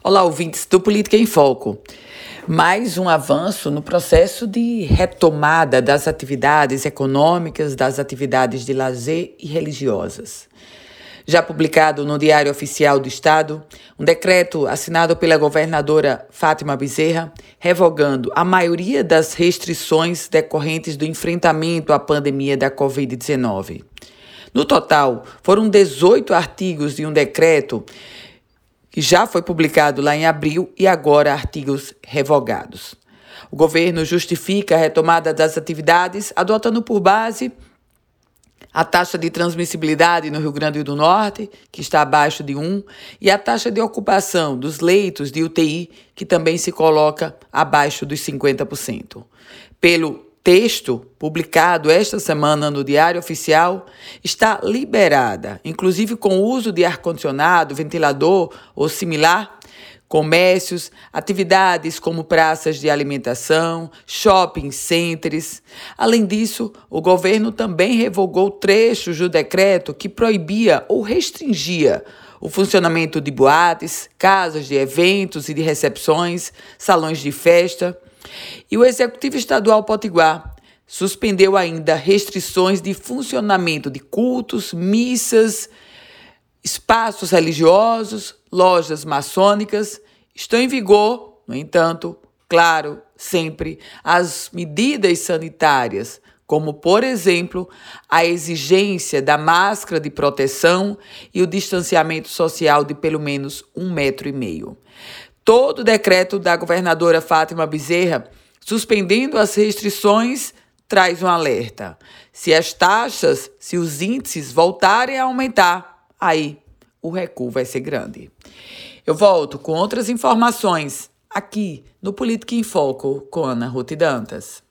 Olá, ouvintes do Política em Foco. Mais um avanço no processo de retomada das atividades econômicas, das atividades de lazer e religiosas. Já publicado no Diário Oficial do Estado, um decreto assinado pela governadora Fátima Bezerra, revogando a maioria das restrições decorrentes do enfrentamento à pandemia da Covid-19. No total, foram 18 artigos de um decreto que já foi publicado lá em abril e agora artigos revogados. O governo justifica a retomada das atividades adotando por base a taxa de transmissibilidade no Rio Grande do Norte, que está abaixo de 1, e a taxa de ocupação dos leitos de UTI, que também se coloca abaixo dos 50%. Pelo texto publicado esta semana no Diário Oficial está liberada, inclusive com o uso de ar-condicionado, ventilador ou similar, comércios, atividades como praças de alimentação, shopping centers. Além disso, o governo também revogou trechos do decreto que proibia ou restringia o funcionamento de boates, casas de eventos e de recepções, salões de festa e o Executivo Estadual Potiguar suspendeu ainda restrições de funcionamento de cultos, missas, espaços religiosos, lojas maçônicas. Estão em vigor, no entanto, claro, sempre as medidas sanitárias, como, por exemplo, a exigência da máscara de proteção e o distanciamento social de pelo menos um metro e meio. Todo o decreto da governadora Fátima Bezerra, suspendendo as restrições, traz um alerta. Se as taxas, se os índices voltarem a aumentar, aí o recuo vai ser grande. Eu volto com outras informações aqui no Política em Foco com Ana Ruth Dantas.